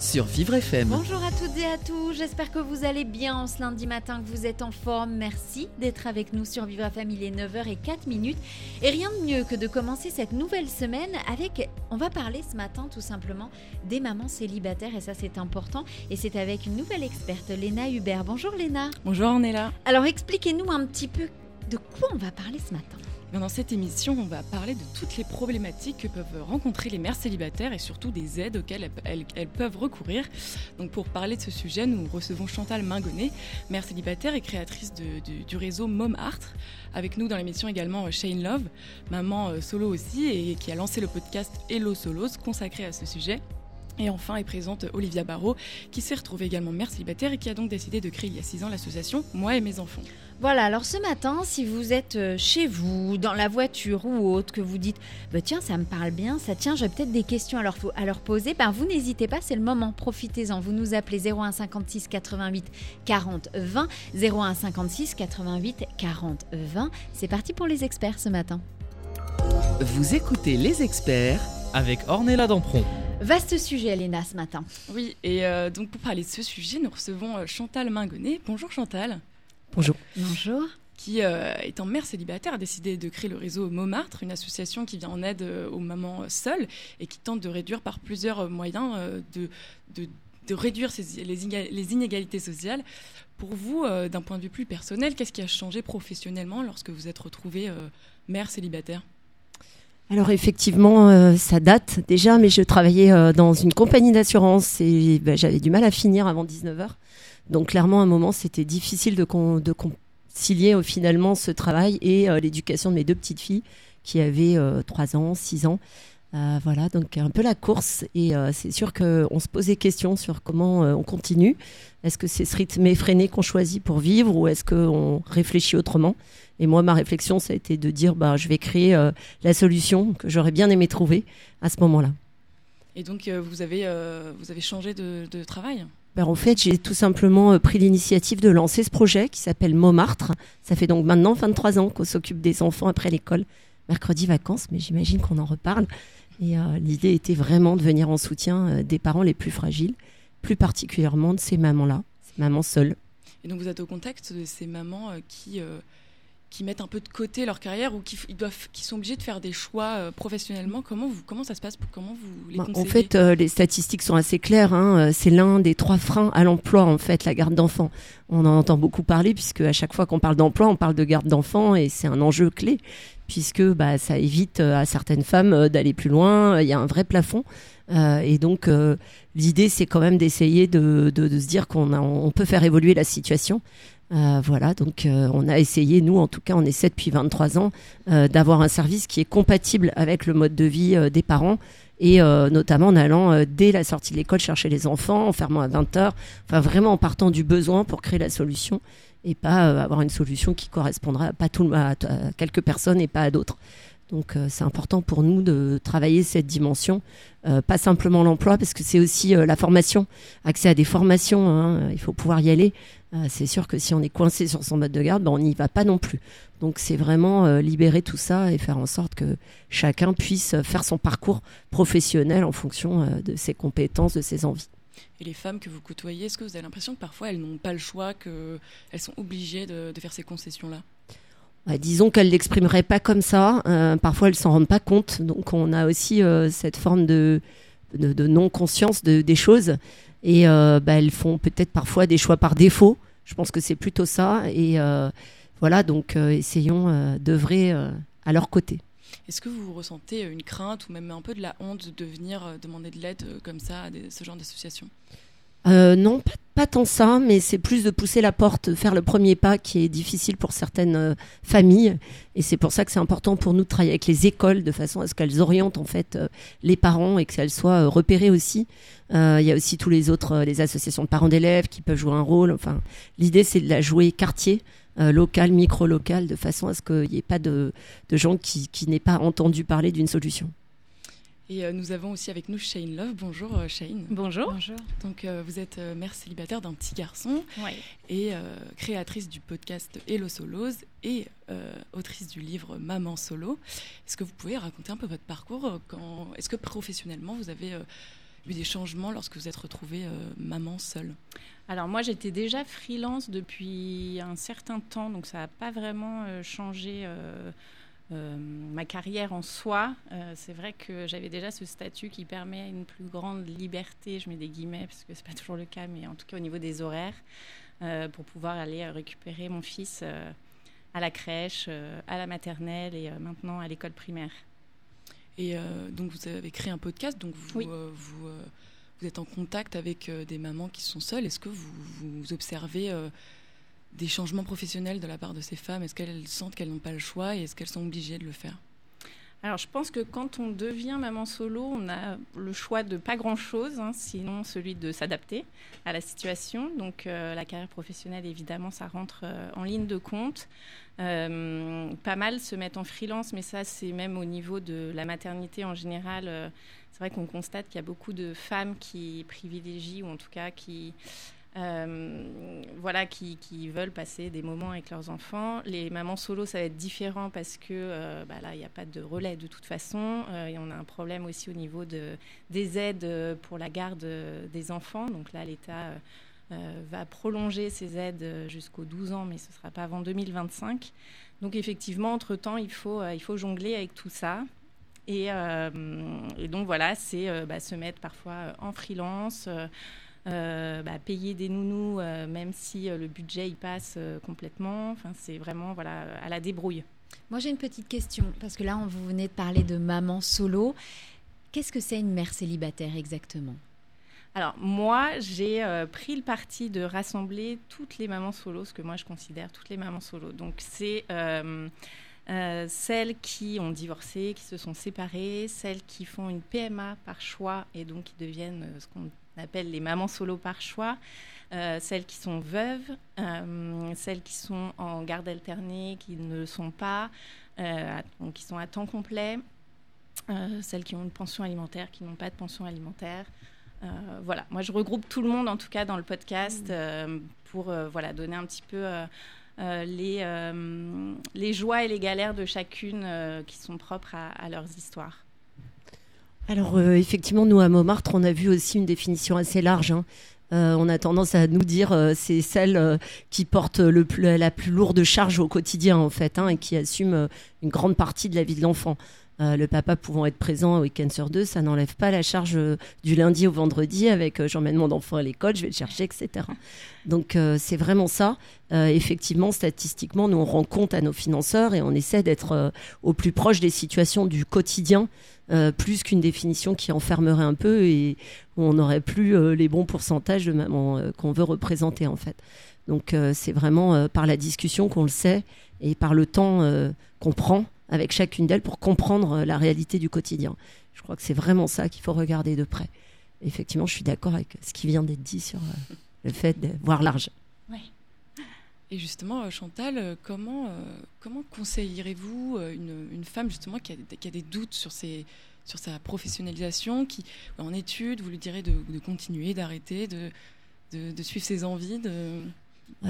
Sur Vivre FM. Bonjour à toutes et à tous, j'espère que vous allez bien en ce lundi matin, que vous êtes en forme. Merci d'être avec nous sur Vivre FM, il est 9h04 minutes. Et rien de mieux que de commencer cette nouvelle semaine avec, on va parler ce matin tout simplement des mamans célibataires et ça c'est important. Et c'est avec une nouvelle experte, Léna Hubert. Bonjour Léna. Bonjour Ornella. Alors expliquez-nous un petit peu de quoi on va parler ce matin. Dans cette émission, on va parler de toutes les problématiques que peuvent rencontrer les mères célibataires et surtout des aides auxquelles elles, peuvent recourir. Donc pour parler de ce sujet, nous recevons Chantal Mingonnet, mère célibataire et créatrice du- réseau Mom Art. Avec nous dans l'émission également euh, Shane Love, maman euh, solo aussi et qui a lancé le podcast Hello Solos consacré à ce sujet. Et enfin est présente Olivia Barrault, qui s'est retrouvée également mère célibataire et qui a donc décidé de créer il y a 6 ans l'association Moi et mes enfants. Voilà, alors ce matin, si vous êtes euh, chez vous, dans la voiture ou autre, que vous dites bah, tiens, ça me parle bien, ça tient, j'ai peut-être des questions à leur, à leur poser, ben, vous n'hésitez pas, c'est le moment, profitez-en. Vous nous appelez 01 56 88 40 20, 01 56 88 40 20. C'est parti pour les experts ce matin. Vous écoutez les experts Avec Ornella Dampron. Vaste sujet, Elena, ce matin. Oui, et euh, donc pour parler de ce sujet, nous recevons euh, Chantal Mingonnet. Bonjour Chantal. Bonjour. Bonjour. qui, euh, étant mère célibataire, a décidé de créer le réseau Montmartre, une association qui vient en aide euh, aux mamans euh, seules et qui tente de réduire par plusieurs euh, moyens euh, de, de, de réduire ces- les, inéga- les inégalités sociales. Pour vous, euh, d'un point de vue plus personnel, qu'est-ce qui a changé professionnellement lorsque vous êtes retrouvée euh, mère célibataire? Alors effectivement, euh, ça date déjà, mais je travaillais euh, dans une compagnie d'assurance et ben, j'avais du mal à finir avant 19h. Donc clairement, à un moment, c'était difficile de, con- de concilier euh, finalement ce travail et euh, l'éducation de mes deux petites filles qui avaient 3 ans, 6 ans. Euh, voilà, donc un peu la course. Et euh, c'est sûr qu'on se pose des questions sur comment euh, on continue. Est-ce que c'est ce rythme effréné qu'on choisit pour vivre ou est-ce qu'on réfléchit autrement? Et moi, ma réflexion, ça a été de dire, bah, je vais créer euh, la solution que j'aurais bien aimé trouver à ce moment-là. Et donc, euh, vous, avez, euh, vous avez changé de travail? Ben, en fait, j'ai tout simplement euh, pris l'initiative de lancer ce projet qui s'appelle Montmartre. Ça fait donc maintenant 23 ans qu'on s'occupe des enfants après l'école. Mercredi vacances, mais j'imagine qu'on en reparle. Et euh, l'idée était vraiment de venir en soutien euh, des parents les plus fragiles, plus particulièrement de ces mamans-là, ces mamans seules. Et donc, vous êtes au contact de ces mamans qui, qui mettent un peu de côté leur carrière ou qui, ils doivent, qui sont obligés de faire des choix euh, professionnellement. Comment, vous, comment ça se passe Comment vous les Bah, en fait, euh, les statistiques sont assez claires. hein. Euh, C'est l'un des trois freins à l'emploi, en fait, la garde d'enfants. On en entend beaucoup parler, puisque à chaque fois qu'on parle d'emploi, on parle de garde d'enfants, et c'est un enjeu clé, puisque bah, ça évite à certaines femmes d'aller plus loin. Il y a un vrai plafond. Euh, et donc, euh, l'idée, c'est quand même d'essayer de, de- de se dire qu'on on peut faire évoluer la situation. Euh, voilà, donc euh, on a essayé, nous en tout cas, on essaie depuis 23 ans, euh, d'avoir un service qui est compatible avec le mode de vie euh, des parents et euh, notamment en allant dès la sortie de l'école chercher les enfants, en fermant à 20h, enfin vraiment en partant du besoin pour créer la solution et pas avoir une solution qui correspondra pas tout, à, à quelques personnes et pas à d'autres. Donc euh, c'est important pour nous de travailler cette dimension, euh, pas simplement l'emploi, parce que c'est aussi euh, la formation, accès à des formations, hein, il faut pouvoir y aller. C'est sûr que si on est coincé sur son mode de garde, ben, on n'y va pas non plus. Donc c'est vraiment libérer tout ça et faire en sorte que chacun puisse faire son parcours professionnel en fonction de ses compétences, de ses envies. Et les femmes que vous côtoyez, est-ce que vous avez l'impression que parfois elles n'ont pas le choix, qu'elles sont obligées de, faire ces concessions-là? Disons qu'elles l'exprimeraient pas comme ça. euh, parfois, elles s'en rendent pas compte. Donc, on a aussi euh, cette forme de, de, non-conscience de, des choses. Et euh, bah, elles font peut-être parfois des choix par défaut. Je pense que c'est plutôt ça. Et voilà, donc essayons d'œuvrer à leur côté. Est-ce que vous ressentez une crainte ou même un peu de la honte de venir demander de l'aide comme ça à ce genre d'association? Euh, non, pas, tant ça, mais c'est plus de pousser la porte, faire le premier pas qui est difficile pour certaines euh, familles. Et c'est pour ça que c'est important pour nous de travailler avec les écoles de façon à ce qu'elles orientent en fait euh, les parents et qu'elles soient euh, repérées aussi. Il y a aussi tous les autres, les associations de parents d'élèves qui peuvent jouer un rôle. Enfin, l'idée c'est de la jouer quartier. local, micro-local, de façon à ce qu'il n'y ait pas de, de gens qui, qui n'aient pas entendu parler d'une solution. Et euh, nous avons aussi avec nous Shane Love. Bonjour euh, Shane. Bonjour. Bonjour. Donc euh, vous êtes euh, mère célibataire d'un petit garçon et euh, créatrice du podcast Hello Solos et euh, autrice du livre Maman Solo. Est-ce que vous pouvez raconter un peu votre parcours quand... Est-ce que professionnellement vous avez euh, eu des changements lorsque vous êtes retrouvée euh, maman seule? Alors moi j'étais déjà freelance depuis un certain temps, donc ça n'a pas vraiment euh, changé euh, ma carrière en soi. Euh, c'est vrai que j'avais déjà ce statut qui permet une plus grande liberté, je mets des guillemets parce que c'est pas toujours le cas, mais en tout cas au niveau des horaires, euh, pour pouvoir aller récupérer mon fils à la crèche, à la maternelle et maintenant à l'école primaire. Et donc vous avez créé un podcast, donc vous, Oui. vous, vous êtes en contact avec des mamans qui sont seules. Est-ce que vous, vous observez des changements professionnels de la part de ces femmes? Est-ce qu'elles sentent qu'elles n'ont pas le choix et est-ce qu'elles sont obligées de le faire? Alors, je pense que quand on devient maman solo, on a le choix de pas grand-chose, hein, sinon celui de s'adapter à la situation. Donc, euh, la carrière professionnelle, évidemment, ça rentre euh, en ligne de compte. Euh, pas mal se mettent en freelance, mais ça, c'est même au niveau de la maternité en général. c'est vrai qu'on constate qu'il y a beaucoup de femmes qui privilégient, ou en tout cas qui euh, voilà, qui, veulent passer des moments avec leurs enfants. Les mamans solo, ça va être différent parce que euh, bah là, il n'y a pas de relais de toute façon. Euh, et on a un problème aussi au niveau de, des aides pour la garde des enfants. Donc là, l'État va prolonger ces aides jusqu'aux 12 ans, mais ce ne sera pas avant 2025. Donc effectivement, entre-temps, il faut, jongler avec tout ça. Et, donc voilà, c'est bah, se mettre parfois en freelance. Euh, bah, payer des nounous, euh, même si euh, le budget y passe complètement. Enfin, c'est vraiment voilà, à la débrouille. Moi, j'ai une petite question, parce que là, on vous venez de parler de maman solo. Qu'est-ce que c'est une mère célibataire exactement? Alors, moi, j'ai euh, pris le parti de rassembler toutes les mamans solos, ce que moi je considère toutes les mamans solos. Donc, c'est euh, euh, celles qui ont divorcé, qui se sont séparées, celles qui font une PMA par choix et donc qui deviennent ce qu'on appelle les mamans solo par choix, euh, celles qui sont veuves, euh, celles qui sont en garde alternée, qui ne le sont pas, euh, à- donc qui sont à temps complet, celles qui ont une pension alimentaire, qui n'ont pas de pension alimentaire. Voilà, moi je regroupe tout le monde en tout cas dans le podcast euh, pour voilà donner un petit peu euh, les, euh, les joies et les galères de chacune euh, qui sont propres à, à leurs histoires. Alors euh, effectivement, nous à Montmartre, on a vu aussi une définition assez large. hein. Euh, on a tendance à nous dire euh, c'est celle euh, qui porte la plus lourde charge au quotidien en fait hein, et qui assume une grande partie de la vie de l'enfant. Le papa pouvant être présent un week-end sur deux, ça n'enlève pas la charge du lundi au vendredi avec j'emmène mon enfant à l'école, je vais le chercher, etc. Donc c'est vraiment ça. Effectivement, statistiquement, nous on rend compte à nos financeurs et on essaie d'être au plus proche des situations du quotidien euh, plus qu'une définition qui enfermerait un peu et on n'aurait plus euh, les bons pourcentages de euh, qu'on veut représenter en fait. Donc c'est vraiment par la discussion qu'on le sait et par le temps qu'on prend avec chacune d'elles pour comprendre la réalité du quotidien. Je crois que c'est vraiment ça qu'il faut regarder de près. Effectivement, je suis d'accord avec ce qui vient d'être dit sur le fait de voir large. Et justement, euh, Chantal, euh, comment, euh, comment conseillerez-vous une, une femme justement qui a, qui a des doutes sur, ses, sur sa professionnalisation, qui est en études, vous lui direz de, continuer, d'arrêter, de, de, suivre ses envies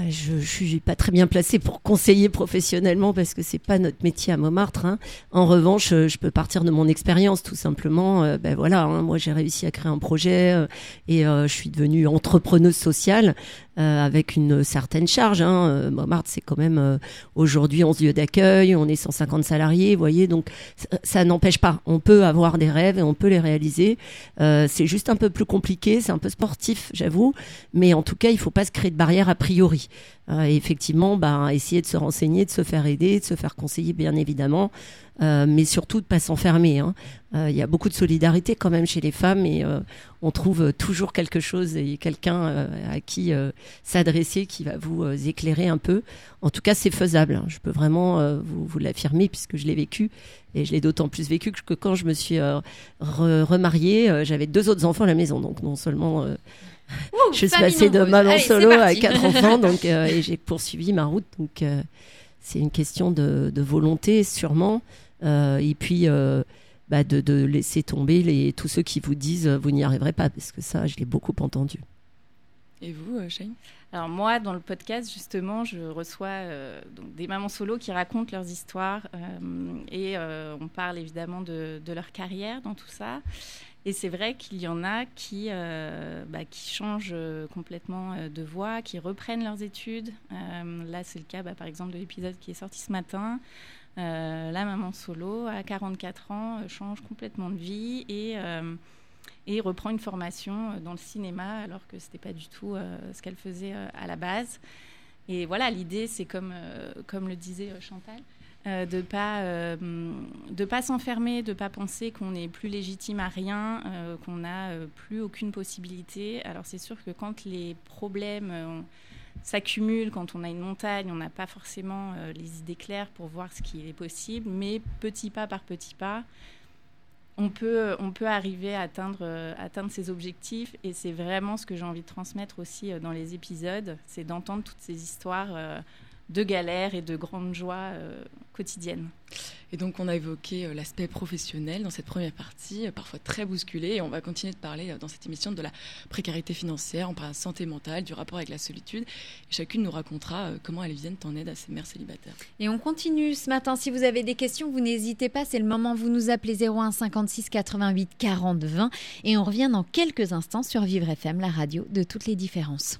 je, je suis pas très bien placée pour conseiller professionnellement parce que c'est pas notre métier à Montmartre. hein. En revanche, je peux partir de mon expérience tout simplement. Ben voilà, hein, moi j'ai réussi à créer un projet et je suis devenue entrepreneuse sociale euh, avec une certaine charge. Hein. Euh, Montmartre, c'est quand même euh, aujourd'hui 11 lieux d'accueil, on est 150 salariés, vous voyez, donc ça, n'empêche pas. On peut avoir des rêves et on peut les réaliser. C'est juste un peu plus compliqué, c'est un peu sportif, j'avoue, mais en tout cas, il faut pas se créer de barrière a priori. Euh, effectivement, bah, essayer de se renseigner, de se faire aider, de se faire conseiller, bien évidemment. euh, mais surtout de pas s'enfermer. hein. Euh, Il y a beaucoup de solidarité quand même chez les femmes et on trouve toujours quelque chose et quelqu'un à qui s'adresser qui va vous éclairer un peu. En tout cas, c'est faisable. hein. Je peux vraiment vous, vous l'affirmer puisque je l'ai vécu et je l'ai d'autant plus vécu que, quand je me suis re- remariée, j'avais deux autres enfants à la maison. Donc non seulement Ouh, je suis passée de nombreuse. maman Allez, solo à quatre enfants, donc euh, et j'ai poursuivi ma route. Donc euh, c'est une question de, de volonté sûrement, euh, et puis euh, bah, de, de laisser tomber les, tous ceux qui vous disent euh, vous n'y arriverez pas, parce que ça je l'ai beaucoup entendu. Et vous, Shane? Alors moi, dans le podcast, justement, je reçois euh, donc des mamans solo qui racontent leurs histoires euh, et euh, on parle évidemment de, de leur carrière dans tout ça. Et c'est vrai qu'il y en a qui, euh, bah, qui changent euh, complètement euh, de voie, qui reprennent leurs études. Là, c'est le cas, bah, par exemple, de l'épisode qui est sorti ce matin. La maman solo, à 44 ans, change complètement de vie et, et reprend une formation dans le cinéma alors que ce n'était pas du tout ce qu'elle faisait à la base. Et voilà, l'idée, c'est comme, comme le disait Chantal, euh, de pas euh, de pas s'enfermer, de pas penser qu'on est plus légitime à rien, euh, qu'on n'a plus aucune possibilité. Alors c'est sûr que quand les problèmes s'accumulent, quand on a une montagne, on n'a pas forcément les idées claires pour voir ce qui est possible, mais petit pas par petit pas, on peut, on peut arriver à atteindre, atteindre ses objectifs. Et c'est vraiment ce que j'ai envie de transmettre aussi dans les épisodes, c'est d'entendre toutes ces histoires de galères et de grandes joies quotidiennes. Et donc, on a évoqué euh, l'aspect professionnel dans cette première partie, euh, parfois très bousculée. Et on va continuer de parler euh, dans cette émission de la précarité financière, on parle de santé mentale, du rapport avec la solitude. Et chacune nous racontera comment elles viennent en aide à ces mères célibataires. Et on continue ce matin. Si vous avez des questions, vous n'hésitez pas. C'est le moment. Vous nous appelez 01 56 88 40 20. Et on revient dans quelques instants sur Vivre FM, la radio de toutes les différences.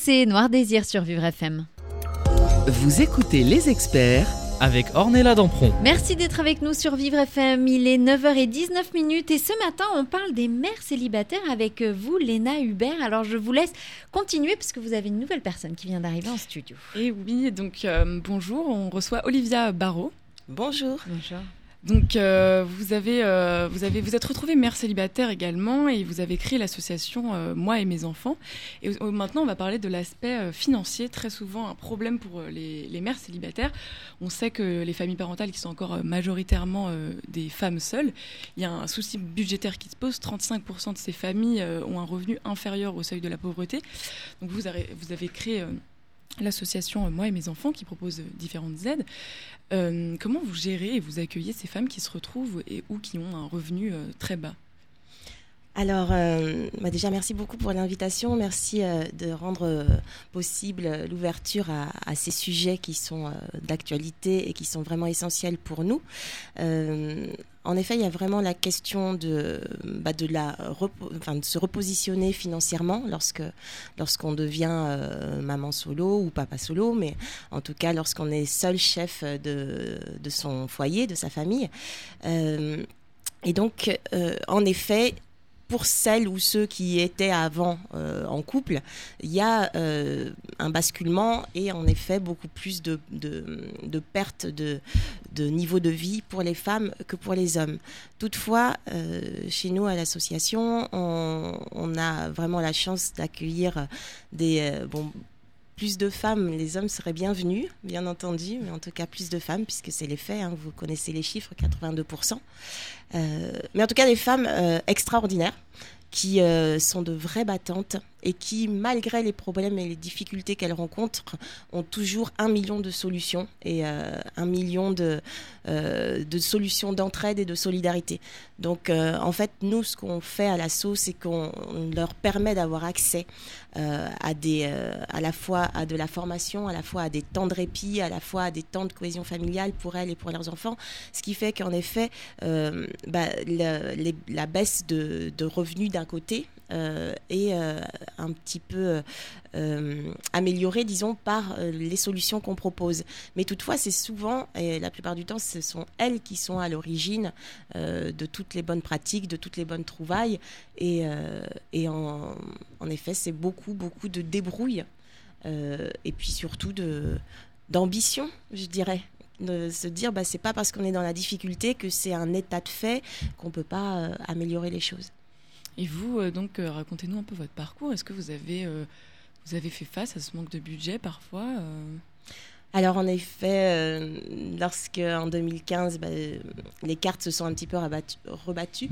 Pressé, Noir Désir sur Vivre FM. Vous écoutez les experts avec Ornella Dampron. Merci d'être avec nous sur Vivre FM. Il est 9h19 minutes et ce matin, on parle des mères célibataires avec vous, Léna Hubert. Alors, je vous laisse continuer parce que vous avez une nouvelle personne qui vient d'arriver en studio. Et oui, donc euh, bonjour, on reçoit Olivia Barrault. Bonjour. Bonjour. Donc euh, vous avez euh, vous avez vous êtes retrouvée mère célibataire également et vous avez créé l'association euh, Moi et mes enfants. Et maintenant on va parler de l'aspect financier, très souvent un problème pour les, mères célibataires. On sait que les familles parentales qui sont encore majoritairement des femmes seules, il y a un souci budgétaire qui se pose. 35% de ces familles ont un revenu inférieur au seuil de la pauvreté. Donc vous avez créé l'association euh, Moi et mes enfants qui propose euh, différentes aides. Euh, comment vous gérez et vous accueillez ces femmes qui se retrouvent et ou qui ont un revenu très bas? Alors, euh, bah déjà, merci beaucoup pour l'invitation. Merci euh, de rendre euh, possible l'ouverture à, ces sujets qui sont d'actualité et qui sont vraiment essentiels pour nous. En effet, il y a vraiment la question de, bah, se repositionner financièrement lorsqu'on devient maman solo ou papa solo, mais en tout cas lorsqu'on est seul chef de, son foyer, de sa famille. Et donc, en effet, pour celles ou ceux qui étaient avant euh, en couple, il y a euh, un basculement et en effet beaucoup plus de, de, de pertes de, de niveau de vie pour les femmes que pour les hommes. Toutefois, euh, chez nous à l'association, on, on a vraiment la chance d'accueillir des bon, plus de femmes, les hommes seraient bienvenus, bien entendu, mais en tout cas plus de femmes, puisque c'est les faits, hein, vous connaissez les chiffres, 82%. Euh, mais en tout cas des femmes euh, extraordinaires qui euh, sont de vraies battantes et qui, malgré les problèmes et les difficultés qu'elles rencontrent, ont toujours un million de solutions et euh, un million de, euh, de solutions d'entraide et de solidarité. Donc, euh, en fait, nous, ce qu'on fait à l'assaut, c'est qu'on on leur permet d'avoir accès à des, à la fois à de la formation, à la fois à des temps de répit, à la fois à des temps de cohésion familiale pour elles et pour leurs enfants, ce qui fait qu'en effet, bah, la baisse de, de revenus d'un côté euh, est euh, un petit peu euh, améliorée, disons, par les solutions qu'on propose. Mais toutefois, c'est souvent, et la plupart du temps, ce sont elles qui sont à l'origine de toutes les bonnes pratiques, de toutes les bonnes trouvailles. Et, et en, effet, c'est beaucoup, beaucoup de débrouille. et puis surtout d'ambition, je dirais. De se dire, bah, c'est pas parce qu'on est dans la difficulté que c'est un état de fait qu'on peut pas améliorer les choses. Et vous, euh, donc, euh, racontez-nous un peu votre parcours. Est-ce que vous avez, euh, vous avez fait face à ce manque de budget parfois Alors en effet, euh, lorsque en 2015, bah, les cartes se sont un petit peu rabattu- rebattues,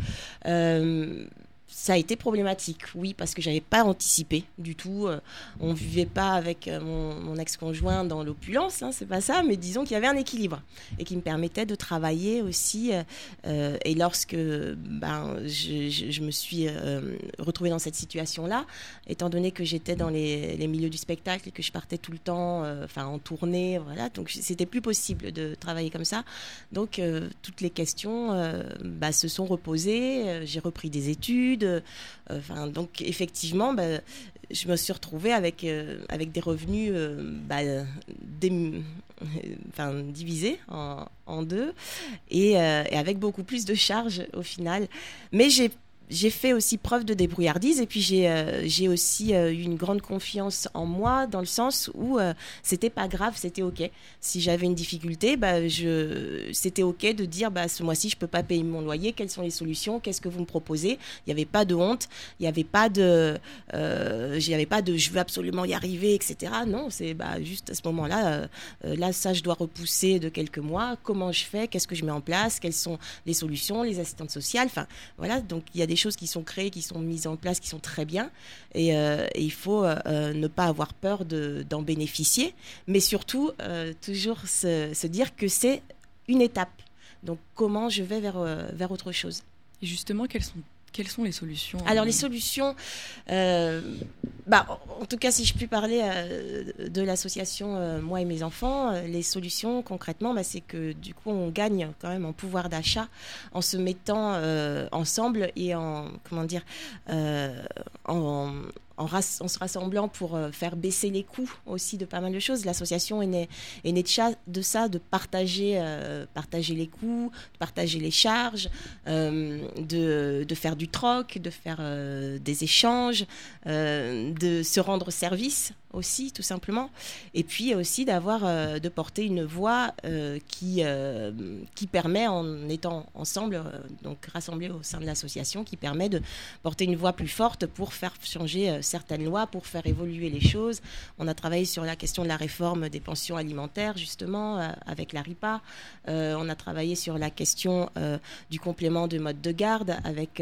ça a été problématique, oui, parce que j'avais pas anticipé du tout. euh, on vivait pas avec euh, mon, ex-conjoint dans l'opulence, hein, c'est pas ça, mais disons qu'il y avait un équilibre et qui me permettait de travailler aussi. euh, euh, et lorsque ben, je, me suis retrouvée dans cette situation-là, étant donné que j'étais dans les, les milieux du spectacle et que je partais tout le temps, enfin en tournée, voilà, donc c'était plus possible de travailler comme ça. Donc toutes les questions bah, se sont reposées. J'ai repris des études. Euh, donc effectivement, bah, je me suis retrouvée avec euh, avec des revenus euh, bah, divisés en, deux et, et avec beaucoup plus de charges au final. Mais j'ai j'ai fait aussi preuve de débrouillardise et puis j'ai euh, aussi euh, eu une grande confiance en moi dans le sens où euh, c'était pas grave, c'était ok. Si j'avais une difficulté, bah je c'était ok de dire bah ce mois-ci je peux pas payer mon loyer, quelles sont les solutions, qu'est-ce que vous me proposez? Il n'y avait pas de honte, il n'y avait pas de j'y avais pas de je veux absolument y arriver, etc. Non, c'est bah juste à ce moment-là, là ça je dois repousser de quelques mois. Comment je fais? Qu'est-ce que je mets en place? Quelles sont les solutions Les assistantes sociales? Enfin voilà, donc il y a des choses qui sont créées, qui sont mises en place, qui sont très bien. Et, euh, il faut euh, ne pas avoir peur de- d'en bénéficier, mais surtout euh, toujours se, dire que c'est une étape. Donc comment je vais vers, euh, vers autre chose. Justement, quelles sont, quelles sont les solutions Alors euh, les solutions, euh, bah, en en tout cas si je puis parler euh, de l'association euh, Moi et mes enfants, euh, les solutions concrètement, bah, c'est que du coup on gagne quand même en pouvoir d'achat en se mettant euh, ensemble et en comment dire euh, en, se rassemblant pour euh, faire baisser les coûts aussi de pas mal de choses. L'association est née, de, ça, de partager, euh, partager les coûts, de partager les charges, de, de, faire du troc, de faire des échanges, de se rendre service aussi, tout simplement. Et puis aussi d'avoir, euh, de porter une voix euh, qui, euh, qui permet, en étant ensemble, donc rassemblés au sein de l'association, qui permet de porter une voix plus forte pour faire changer certaines lois, pour faire évoluer les choses. On a travaillé sur la question de la réforme des pensions alimentaires, justement, avec la RIPA. on a travaillé sur la question du complément de mode de garde avec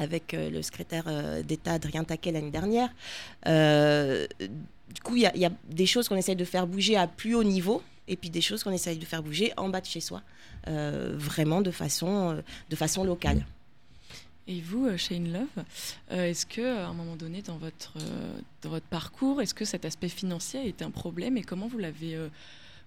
avec euh, le secrétaire euh, d'État Adrien Taquet l'année dernière. Euh, du coup, il y, a des choses qu'on essaye de faire bouger à plus haut niveau et puis des choses qu'on essaye de faire bouger en bas de chez soi, vraiment de façon, de façon locale. Et vous, Shane Love, est-ce que à un moment donné dans votre, dans votre parcours, est-ce que cet aspect financier a été un problème et comment vous l'avez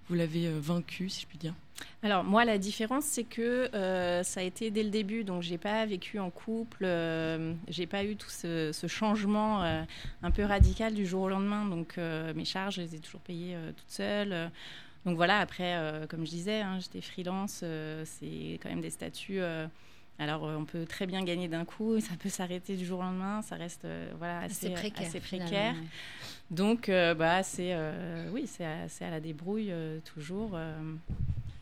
vous l'avez vaincu, si je puis dire alors moi la différence c'est que euh, ça a été dès le début donc j'ai pas vécu en couple, euh, j'ai pas eu tout ce, changement euh, un peu radical du jour au lendemain donc mes charges je les ai toujours payées toute seule. donc voilà après comme je disais hein, j'étais freelance c'est quand même des statuts alors, on peut très bien gagner d'un coup, ça peut s'arrêter du jour au lendemain, ça reste voilà, assez, précaire. Donc, bah, c'est oui, c'est à, la débrouille toujours.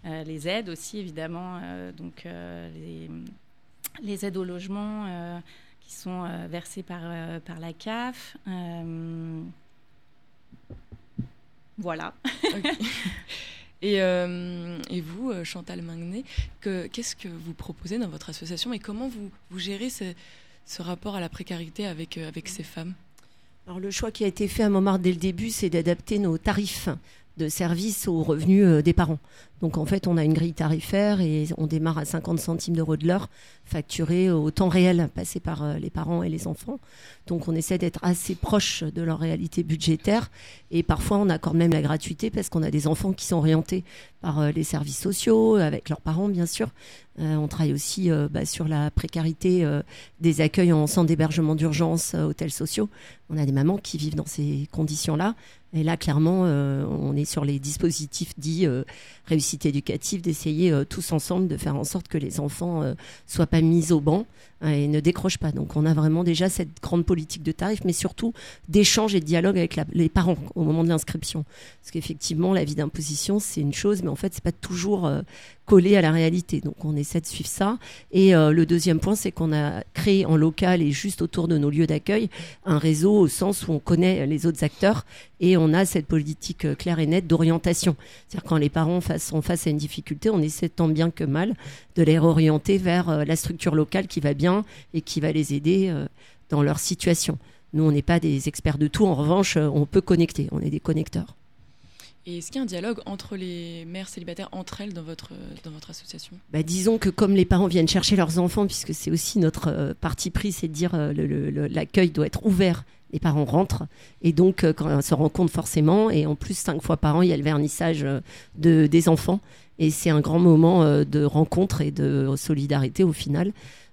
Euh, les aides aussi, évidemment, euh, donc euh, les, aides au logement qui sont versées par, par la CAF. voilà. Et, et, vous, Chantal Mangnet, qu'est-ce que vous proposez dans votre association et comment vous, gérez ce, rapport à la précarité avec, avec ces femmes? Alors le choix qui a été fait à Montmartre dès le début, c'est d'adapter nos tarifs de services aux revenus des parents. Donc en fait, on a une grille tarifaire et on démarre à 50 centimes d'euros de l'heure, facturé au temps réel, passé par euh, les parents et les enfants. Donc on essaie d'être assez proche de leur réalité budgétaire et parfois on accorde même la gratuité parce qu'on a des enfants qui sont orientés par euh, les services sociaux, avec leurs parents bien sûr. Euh, on travaille aussi bah, sur la précarité des accueils en centre d'hébergement d'urgence, hôtels sociaux. On a des mamans qui vivent dans ces conditions-là. Et là, clairement, on est sur les dispositifs dits éducative, d'essayer euh, tous ensemble de faire en sorte que les enfants euh, soient pas mis au banc et ne décrochent pas. Donc on a vraiment déjà cette grande politique de tarifs, mais surtout d'échange et de dialogue avec les parents au moment de l'inscription. Parce qu'effectivement, la vie d'imposition, c'est une chose, mais en fait, c'est pas toujours euh, collé à la réalité. Donc on essaie de suivre ça. Et le deuxième point, c'est qu'on a créé en local et juste autour de nos lieux d'accueil un réseau au sens où on connaît les autres acteurs et on a cette politique claire et nette d'orientation. C'est-à-dire quand les parents sont face à une difficulté, on essaie tant bien que mal de les réorienter vers euh, la structure locale qui va bien et qui va les aider euh, dans leur situation. Nous, on n'est pas des experts de tout. En revanche, euh, on peut connecter. On est des connecteurs. Et est-ce qu'il y a un dialogue entre les mères célibataires, entre elles, dans votre, dans votre association? Bah, Disons que comme les parents viennent chercher leurs enfants, puisque c'est aussi notre parti pris, c'est de dire que l'accueil doit être ouvert les parents rentrent et donc quand on se rencontre forcément et en plus cinq fois par an il y a le vernissage de, des enfants et c'est un grand moment euh, de rencontre et de solidarité au final.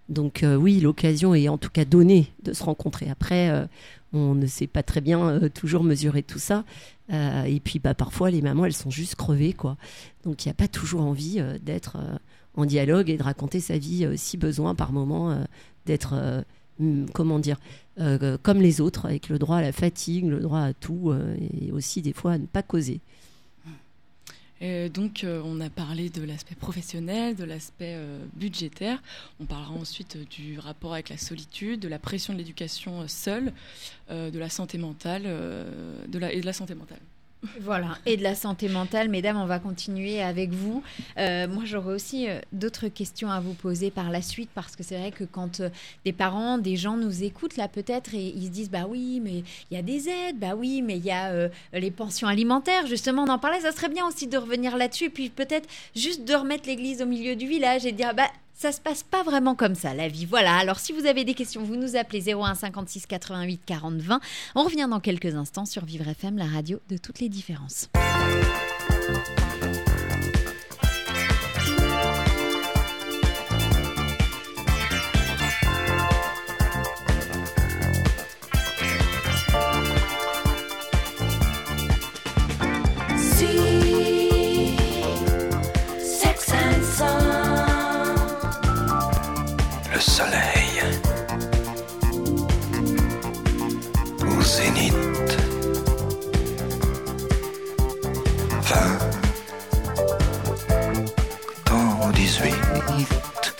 Donc euh, oui, l'occasion est en tout cas donnée de se rencontrer. Après, euh, on ne sait pas très bien toujours mesurer tout ça. et puis bah, parfois, les mamans, elles sont juste crevées. quoi. Donc il n'y a pas toujours envie d'être en dialogue et de raconter sa vie si besoin par moment, d'être, comment dire, comme les autres, avec le droit à la fatigue, le droit à tout, et aussi des fois à ne pas causer. Euh, donc, euh, on a parlé de l'aspect professionnel, de l'aspect euh, budgétaire. On parlera ensuite du rapport avec la solitude, de la pression de l'éducation seule, de la santé mentale et de la santé mentale. Voilà, et de la santé mentale. Mesdames, on va continuer avec vous. Euh, moi, j'aurais aussi euh, d'autres questions à vous poser par la suite, parce que c'est vrai que quand euh, des parents, des gens nous écoutent là peut-être, et ils se disent, bah oui, mais il y a des aides, bah oui, mais il y a les pensions alimentaires, justement, on en parlait, ça serait bien aussi de revenir là-dessus, et puis peut-être juste de remettre l'église au milieu du village et de dire, bah ça se passe pas vraiment comme ça, la vie. Voilà, alors si vous avez des questions, vous nous appelez 01 56 88 40 20. On revient dans quelques instants sur Vivre FM, la radio de toutes les différences. 18.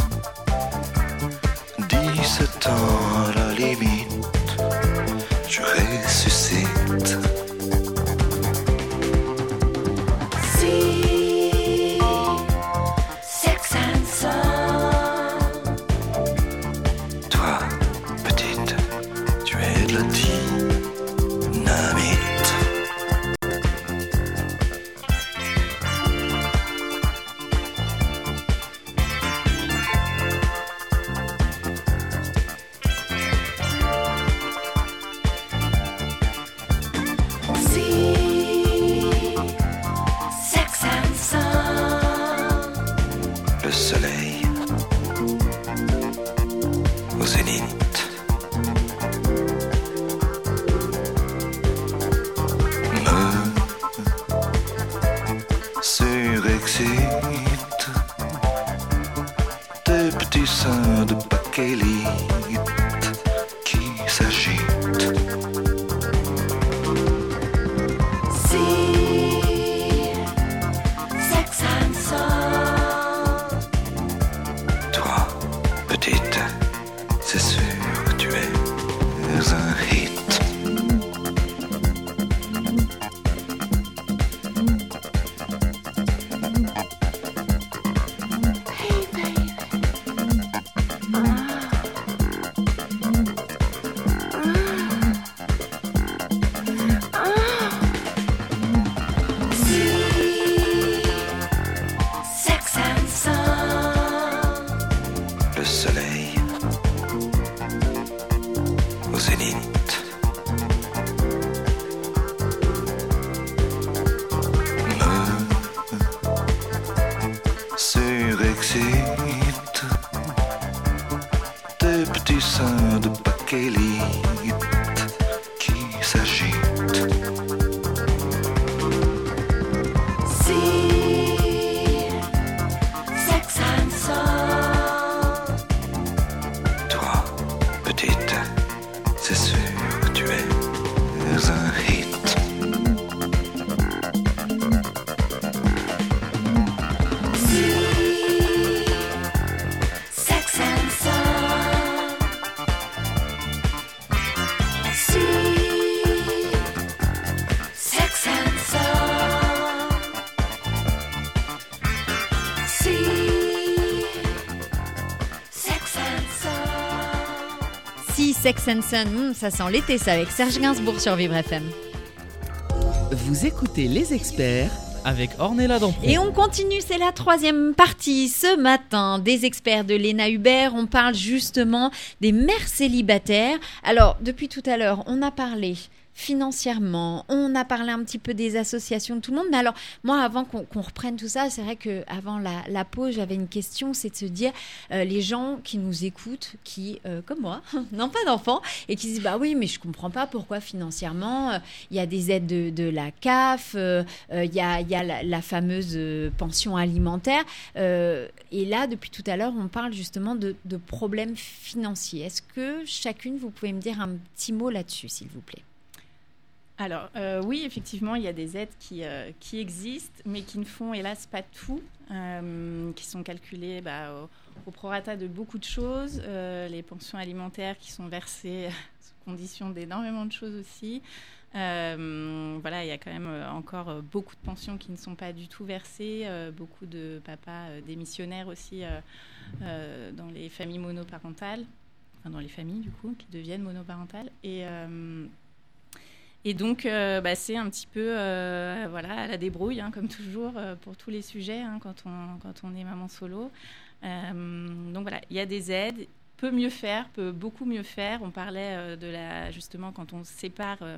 17 ans à la limite, je ressuscite. Sex and Sun, hmm, ça sent l'été ça avec Serge Gainsbourg sur Vivre FM. Vous écoutez les experts Avec Ornella Dampron. Et on continue, c'est la troisième partie. Ce matin, des experts de l'ENA Hubert, on parle justement des mères célibataires. Alors, depuis tout à l'heure, on a parlé financièrement, on a parlé un petit peu des associations de tout le monde. Mais alors, moi, avant qu'on reprenne tout ça, c'est vrai que avant la, la pause, j'avais une question, c'est de se dire, euh, les gens qui nous écoutent, qui, euh, comme moi, n'ont pas d'enfants, et qui se disent, bah oui, mais je comprends pas pourquoi financièrement, euh, il y a des aides de, de la CAF, euh, euh, il y a, y a la, la fameuse pension alimentaire. Et là, depuis tout à l'heure, on parle justement de, de problèmes financiers. Est-ce que chacune, vous pouvez me dire un petit mot là-dessus, s'il vous plaît? Alors, euh, oui, effectivement, il y a des aides qui, euh, qui existent, mais qui ne font hélas pas tout, euh, qui sont calculées bah, au, prorata de beaucoup de choses. Les pensions alimentaires qui sont versées sous condition d'énormément de choses aussi. Voilà, il y a quand même encore beaucoup de pensions qui ne sont pas du tout versées, beaucoup de papas démissionnaires aussi dans les familles monoparentales, enfin dans les familles du coup, qui deviennent monoparentales. Et, et donc, euh, bah, c'est un petit peu euh, voilà, à la débrouille, hein, comme toujours, euh, pour tous les sujets, hein, quand, on, quand on est maman solo. Donc voilà, il y a des aides, peut mieux faire, peut beaucoup mieux faire. On parlait euh, de la, justement, quand on se sépare euh,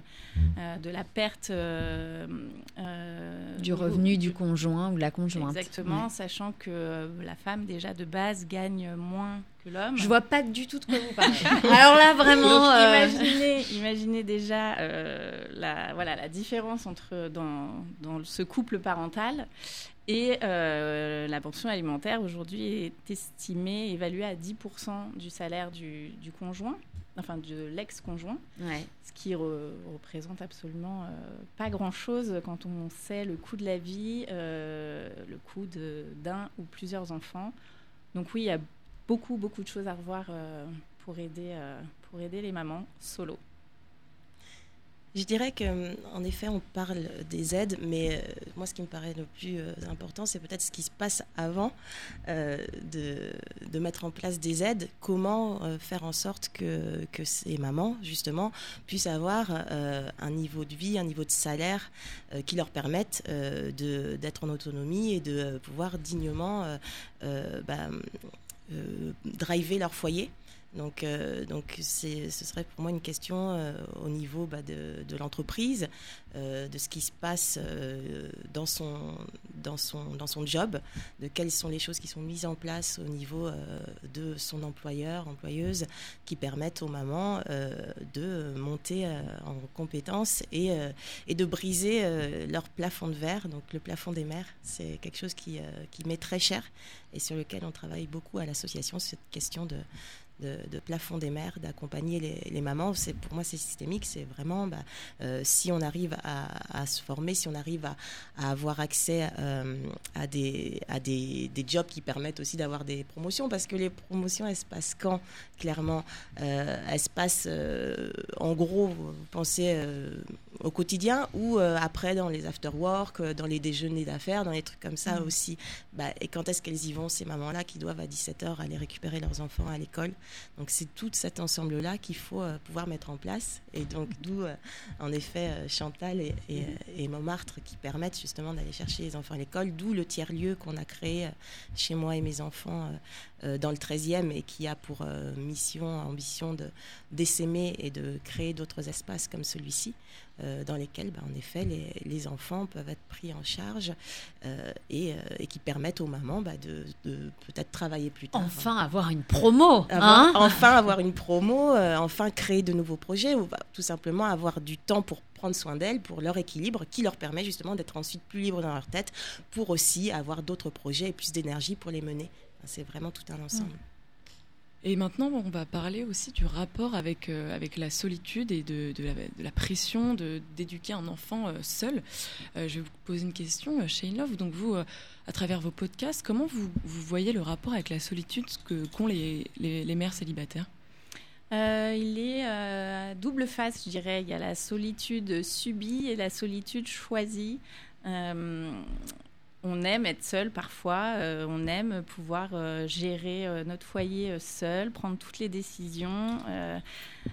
euh, de la perte euh, euh, Du revenu du conjoint ou de la conjointe. Exactement, sachant que euh, la femme, déjà de base, gagne moins que l'homme. Je vois pas du tout de quoi vous parlez. Alors là, vraiment. Donc, euh, imaginez, imaginez déjà euh, la, voilà, la différence entre dans, dans ce couple parental. Et euh, la pension alimentaire aujourd'hui est estimée, évaluée à 10% du salaire du, du conjoint, enfin de l'ex-conjoint, Ouais. ce qui re- représente absolument euh, pas grand-chose quand on sait le coût de la vie, euh, le coût d'un ou plusieurs enfants. Donc oui, il y a beaucoup, beaucoup de choses à revoir pour, aider, pour aider les mamans solo. Je dirais que, en effet, on parle des aides, mais euh, moi, ce qui me paraît le plus euh, important, c'est peut-être ce qui se passe avant euh, de, mettre en place des aides. Comment faire en sorte que, ces mamans, justement, puissent avoir un niveau de vie, un niveau de salaire qui leur permette d'être en autonomie et de pouvoir dignement bah, driver leur foyer. Donc, euh, donc ce serait pour moi une question euh, au niveau bah, de, l'entreprise, euh, de ce qui se passe dans, son, dans, son, dans son job, de quelles sont les choses qui sont mises en place au niveau de son employeur, employeuse, qui permettent aux mamans de monter en compétences et, et de briser leur plafond de verre. Donc le plafond des mères, c'est quelque chose qui, qui met très cher et sur lequel on travaille beaucoup à l'association, cette question de de, de plafond des mères, d'accompagner les, mamans. C'est pour moi c'est systémique. C'est vraiment bah, euh, si on arrive à, se former, si on arrive à, avoir accès euh, à des à des, des jobs qui permettent aussi d'avoir des promotions, parce que les promotions elles se passent quand clairement? Euh, elles se passent en gros vous pensez au quotidien ou euh, après dans les after work, euh, dans les déjeuners d'affaires, dans les trucs comme ça Mhm. aussi. Bah, et quand est-ce qu'elles y vont ces mamans-là qui doivent à 17h aller récupérer leurs enfants à l'école? Donc c'est tout cet ensemble-là qu'il faut euh, pouvoir mettre en place. Et donc d'où, euh, en effet, Chantal et, et, et Montmartre qui permettent justement d'aller chercher les enfants à l'école. D'où le tiers-lieu qu'on a créé chez moi et mes enfants dans le 13e et qui a pour mission, ambition de d'essaimer et de créer d'autres espaces comme celui-ci. Euh, dans lesquels, bah, en effet, les, les enfants peuvent être pris en charge euh, et, euh, et qui permettent aux mamans bah, de, de peut-être travailler plus tard. Enfin, avoir une promo. Avoir- hein enfin avoir une promo, enfin créer de nouveaux projets ou bah, tout simplement avoir du temps pour prendre soin d'elles, pour leur équilibre, qui leur permet justement d'être ensuite plus libres dans leur tête, pour aussi avoir d'autres projets et plus d'énergie pour les mener. C'est vraiment tout un ensemble. Et maintenant, on va parler aussi du rapport avec, euh, avec la solitude et de, de la, de pression d'éduquer un enfant euh, seul. Euh, je vais vous poser une question, Shane Love. Donc, vous, à travers vos podcasts, comment vous, vous voyez le rapport avec la solitude qu'ont les, les, les mères célibataires? Il est à double face, je dirais. Il y a la solitude subie et la solitude choisie. On aime être seul parfois, euh, on aime pouvoir euh, gérer euh, notre foyer seul, prendre toutes les décisions,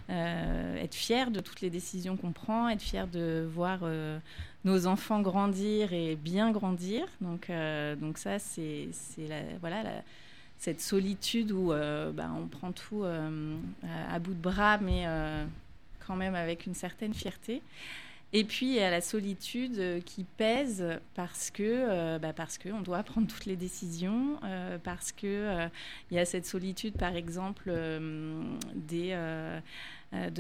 être fier de toutes les décisions qu'on prend, être fier de voir nos enfants grandir et bien grandir. Donc, donc ça, c'est voilà, cette solitude où bah, on prend tout à, bout de bras, mais quand même avec une certaine fierté. Et puis a la solitude euh, qui pèse parce que euh, bah, parce que on doit prendre toutes les décisions, euh, parce que euh, il y a cette solitude par exemple de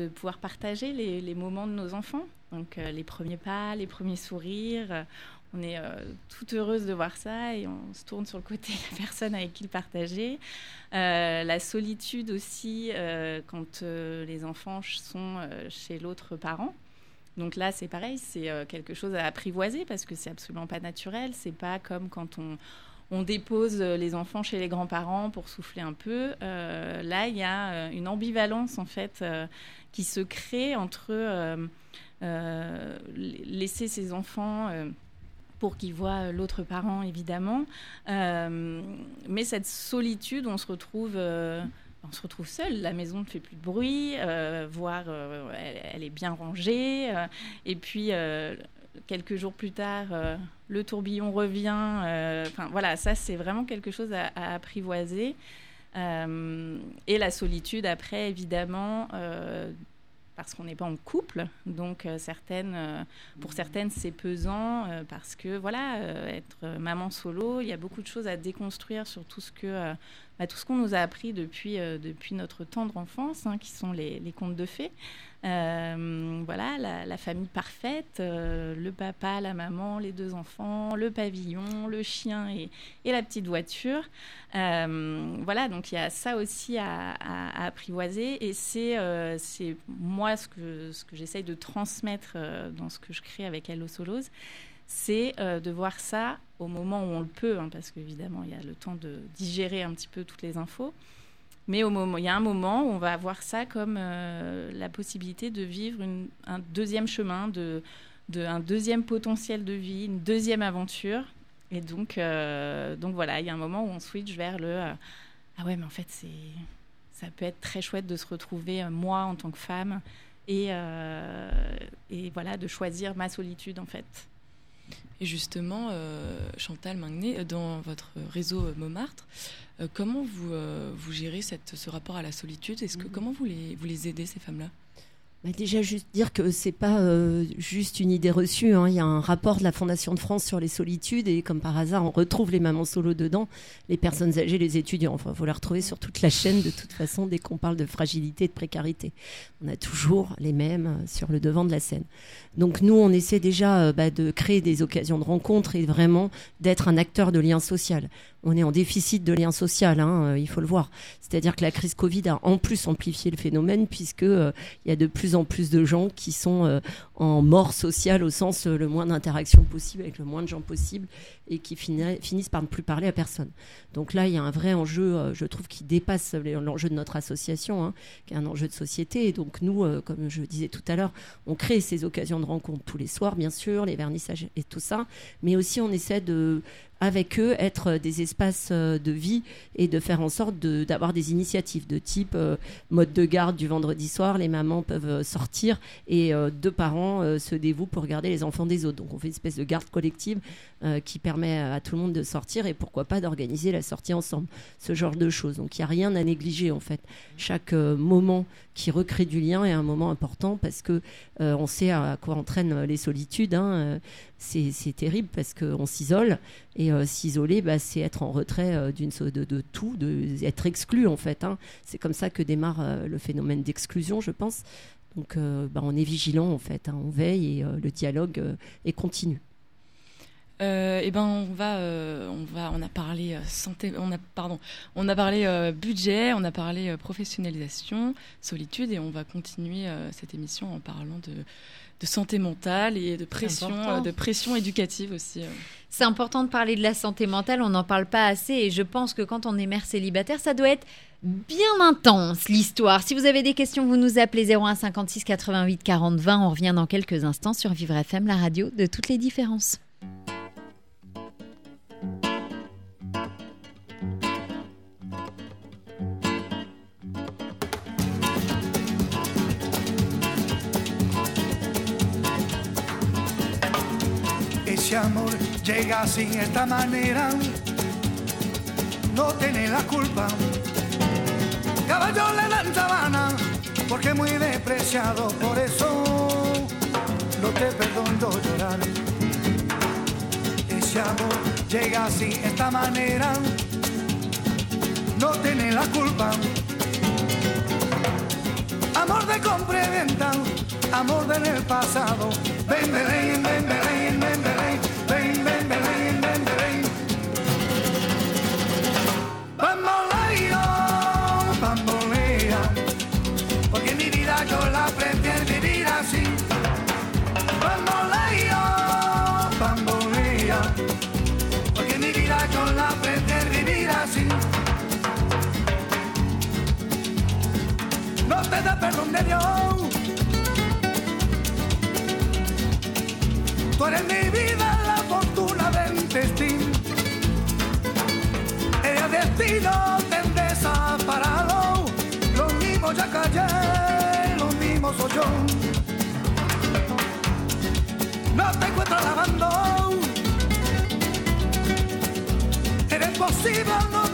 pouvoir partager les, moments de nos enfants, donc les premiers pas, les premiers sourires. on est toute heureuse de voir ça et on se tourne sur le côté, il n'y a personne avec qui le partager. La solitude aussi quand les enfants sont chez l'autre parent. Donc là, c'est pareil, c'est euh, quelque chose à apprivoiser parce que c'est absolument pas naturel. C'est pas comme quand on, dépose euh, les enfants chez les grands-parents pour souffler un peu. Euh, là, il y a une ambivalence en fait qui se crée entre laisser ses enfants pour qu'ils voient l'autre parent, évidemment. Mais cette solitude, on se retrouve, on se retrouve seul. La maison ne fait plus de bruit, euh, voire euh, elle, est bien rangée. euh, et puis quelques jours plus tard, le tourbillon revient. Enfin voilà, ça c'est vraiment quelque chose à, apprivoiser. Et la solitude, après, évidemment, parce qu'on n'est pas en couple, donc euh, euh, pour certaines c'est pesant euh, parce que voilà, être maman solo, il y a beaucoup de choses à déconstruire sur tout ce que bah, tout ce qu'on nous a appris depuis, depuis notre tendre enfance, hein, qui sont les, les contes de fées. Euh, voilà, la, famille parfaite, euh, le papa, la maman, les deux enfants, le pavillon, le chien et, la petite voiture. Euh, voilà, donc il y a ça aussi à, apprivoiser et c'est moi ce que, ce que j'essaye de transmettre dans ce que je crée avec Hello Solos, c'est de voir ça au moment où on le peut, hein, parce qu'évidemment il y a le temps de digérer un petit peu toutes les infos. Mais au moment, il y a un moment où on va voir ça comme euh, la possibilité de vivre un deuxième chemin, de, un deuxième potentiel de vie, une deuxième aventure. Et donc, euh, donc voilà, il y a un moment où on switch vers le euh, ah ouais, mais en fait c'est ça peut être très chouette de se retrouver moi en tant que femme et et voilà de choisir ma solitude en fait. Et justement, euh, Chantal Mingnet, dans votre réseau euh, Montmartre, euh, comment vous, euh, vous gérez cette, ce rapport à la solitude? Est-ce que comment vous les, vous les aidez ces femmes-là? Déjà, juste dire que c'est pas euh, juste une idée reçue. hein. Il y a un rapport de la Fondation de France sur les solitudes et comme par hasard, on retrouve les mamans solo dedans, les personnes âgées, les étudiants. Enfin, faut les retrouver sur toute la chaîne de toute façon dès qu'on parle de fragilité, de précarité. On a toujours les mêmes euh, sur le devant de la scène. Donc nous, on essaie déjà euh, bah, de créer des occasions de rencontres et vraiment d'être un acteur de lien social. On est en déficit de lien social, hein, euh, il faut le voir. C'est-à-dire que la crise Covid a en plus amplifié le phénomène puisque euh, il y a de plus en plus de gens qui sont euh, en mort sociale au sens le moins d'interaction possible avec le moins de gens possible et qui fini- finissent par ne plus parler à personne. Donc là, il y a un vrai enjeu, je trouve, qui dépasse l'enjeu de notre association, hein, qui est un enjeu de société. Et donc nous, comme je disais tout à l'heure, on crée ces occasions de rencontre tous les soirs, bien sûr, les vernissages et tout ça, mais aussi on essaie de avec eux être des espaces euh, de vie et de faire en sorte d'avoir des initiatives de type euh, mode de garde du vendredi soir. Les mamans peuvent euh, sortir et deux parents se dévouent pour garder les enfants des autres. Donc on fait une espèce de garde collective qui permet à tout le monde de sortir et pourquoi pas d'organiser la sortie ensemble. Ce genre de choses. Donc il n'y a rien à négliger en fait. Chaque moment qui recrée du lien est un moment important parce que on sait à quoi entraînent les solitudes. hein, c'est terrible parce qu'on s'isole et euh, s'isoler, bah, c'est être en retrait euh, d'une de, tout, de être exclu en fait. hein. C'est comme ça que démarre euh, le phénomène d'exclusion, je pense. Donc, bah, on est vigilant en fait, hein, on veille et le dialogue est continu. Euh, eh ben, on va, on va, on a parlé santé, on a, pardon, on a parlé budget, on a parlé professionnalisation, solitude, et on va continuer cette émission en parlant de, de santé mentale et de pression, euh, de pression éducative aussi. euh. C'est important de parler de la santé mentale, on n'en parle pas assez et je pense que quand on est mère célibataire, ça doit être bien intense l'histoire. Si vous avez des questions, vous nous appelez 01 56 88 40 20. On revient dans quelques instants sur Vivre FM, la radio de toutes les différences. Ese amor llega sin esta manera, no tiene la culpa. Caballo le dan sabana, porque muy despreciado, por eso no te perdono llorar. Ese amor llega sin esta manera, no tiene la culpa. Amor de compra y venta, amor del pasado. Ven, ven, ven, ven, perdón de Dios. Tú eres mi vida, la fortuna del destino. El destino te desaparado. Lo mismo ya callé, lo mismo soy yo. No te encuentro lavando. Eres posible, no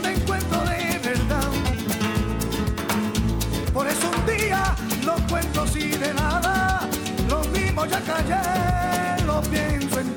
día lo encuentro así de nada. Lo mismo ya callé, lo pienso en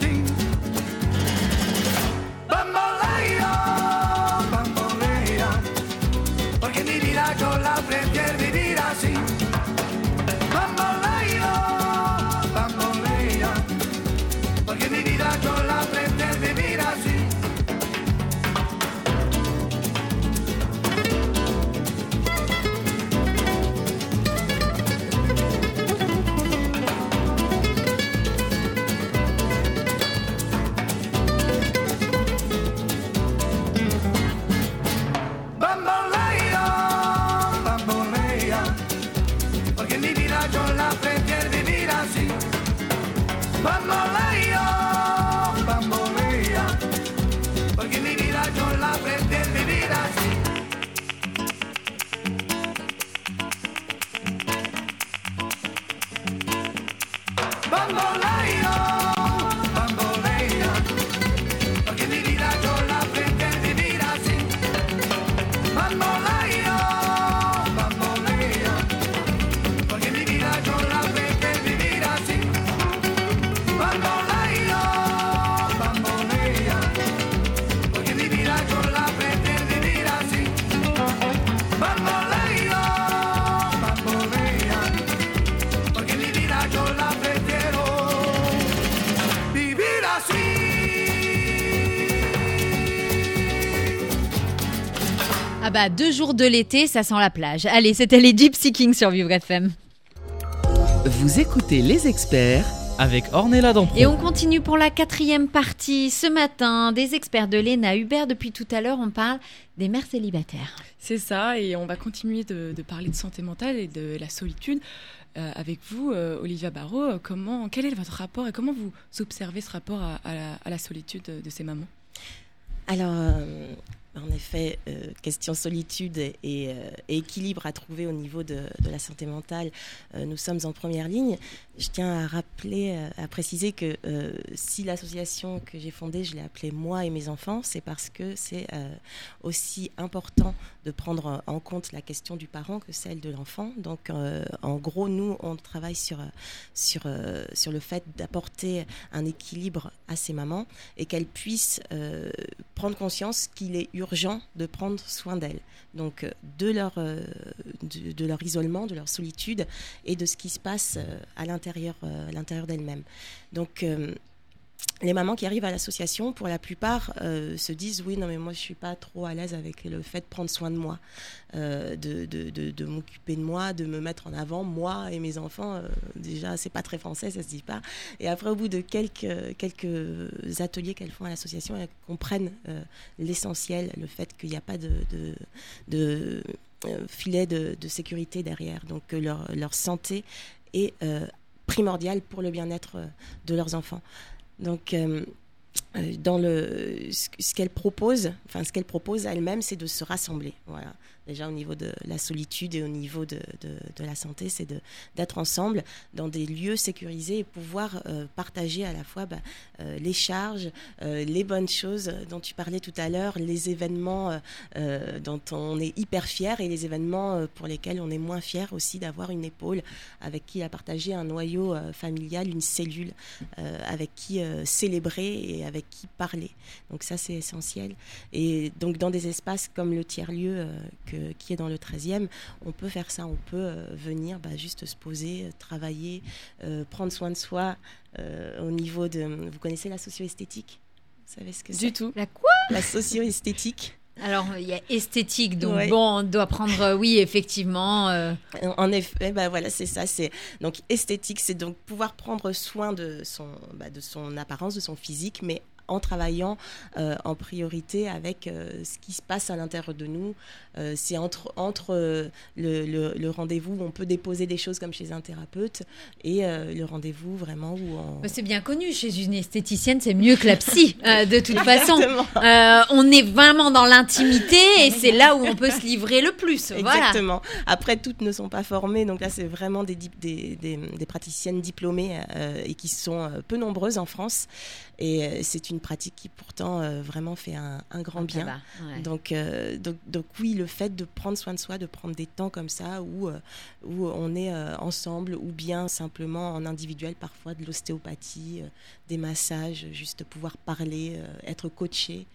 bah deux jours de l'été, ça sent la plage. Allez, c'était les Gypsy Kings sur Vivre FM. Vous écoutez les experts avec Ornella Dampron. Et on continue pour la quatrième partie. Ce matin, des experts de l'ENA. Hubert, depuis tout à l'heure, on parle des mères célibataires. C'est ça, et on va continuer de, de parler de santé mentale et de la solitude. Euh, avec vous, euh, Olivia Barrault, euh, comment, quel est votre rapport et comment vous observez ce rapport à, à la, à la solitude de, de ces mamans? Alors, euh, en effet, euh, question solitude euh, et équilibre à trouver au niveau de, la santé mentale, euh, nous sommes en première ligne. Je tiens à rappeler, à préciser que si l'association que j'ai fondée, je l'ai appelée Moi et mes enfants, c'est parce que c'est aussi important de prendre en compte la question du parent que celle de l'enfant. Donc, euh, en gros, nous, on travaille euh, sur le fait d'apporter un équilibre à ces mamans et qu'elles puissent euh, prendre conscience qu'il est urgent de prendre soin d'elles. Donc, de leur, isolement, de leur solitude et de ce qui se passe à l'intérieur d'elles-mêmes. Donc, les mamans qui arrivent à l'association, pour la plupart, euh, se disent oui, non mais moi je suis pas trop à l'aise avec le fait de prendre soin de moi, euh, de, m'occuper de moi, de me mettre en avant, moi et mes enfants. euh, déjà, c'est pas très français, ça se dit pas. Et après, au bout de quelques ateliers qu'elles font à l'association, elles comprennent euh, l'essentiel, le fait qu'il n'y a pas de, filet de, sécurité derrière, donc leur, leur santé est primordiale pour le bien-être de leurs enfants. Donc, euh, dans le, ce, qu'elle propose, enfin ce qu'elle propose à elle-même, c'est de se rassembler. Voilà. Déjà au niveau de la solitude et au niveau de, de, la santé, c'est d'être ensemble dans des lieux sécurisés et pouvoir euh, partager à la fois bah, euh, les charges, euh, les bonnes choses dont tu parlais tout à l'heure, les événements euh, euh, dont on est hyper fier et les événements euh, pour lesquels on est moins fier aussi d'avoir une épaule avec qui à partager un noyau euh, familial, une cellule euh, avec qui euh, célébrer et avec qui parler. Donc ça c'est essentiel. Et donc dans des espaces comme le tiers-lieu euh, qui est dans le 13e, on peut faire ça, on peut euh, venir bah, juste se poser, euh, travailler, euh, prendre soin de soi euh, au niveau de... Vous connaissez la socio-esthétique? Vous savez ce que c'est? Du tout. La quoi? La socio-esthétique Alors, il y a esthétique, donc Ouais. bon, on doit prendre, euh, oui, effectivement. euh, En en effet, bah voilà, c'est ça. C'est donc esthétique, c'est donc pouvoir prendre soin de son, bah, de son apparence, de son physique, mais en travaillant euh, en priorité avec euh, ce qui se passe à l'intérieur de nous. Euh, c'est entre, entre le, le- le rendez-vous où on peut déposer des choses comme chez un thérapeute et le rendez-vous vraiment où on... bah, c'est bien connu, chez une esthéticienne, c'est mieux que la psy, de toute façon. On est vraiment dans l'intimité et c'est là où on peut se livrer le plus. Voilà. Exactement. Après, toutes ne sont pas formées. Donc là, c'est vraiment des, des, des, des praticiennes diplômées et qui sont peu nombreuses en France. Et euh, c'est une pratique qui pourtant euh, vraiment fait un, un grand bien. va, ouais. Donc, euh, donc, donc oui, le fait de prendre soin de soi, de prendre des temps comme ça où, où on est ensemble ou bien simplement en individuel, parfois de l'ostéopathie, des massages, juste pouvoir parler, être coaché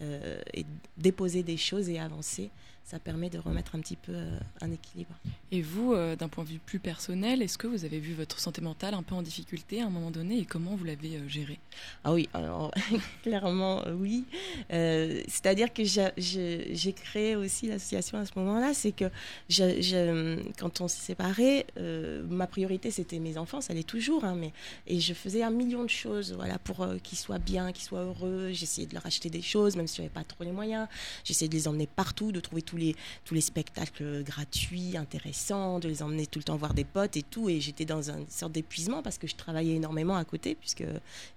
et déposer des choses et avancer, ça permet de remettre un petit peu euh, un équilibre. Et vous, euh, d'un point de vue plus personnel, est-ce que vous avez vu votre santé mentale un peu en difficulté à un moment donné et comment vous l'avez euh, gérée? Ah oui, alors clairement oui. Euh, C'est-à-dire que j'ai- créé aussi l'association à ce moment-là, c'est que je- je- quand on s'est séparés, euh, ma priorité c'était mes enfants, ça l'est toujours, hein, mais et je faisais un million de choses, voilà, pour euh, qu'ils soient bien, qu'ils soient heureux. J'essayais de leur acheter des choses, même si j'avais pas trop les moyens. J'essayais de les emmener partout, de trouver tous tous les spectacles gratuits, intéressants, de les emmener tout le temps voir des potes et tout. Et j'étais dans une sorte d'épuisement parce que je travaillais énormément à côté, puisque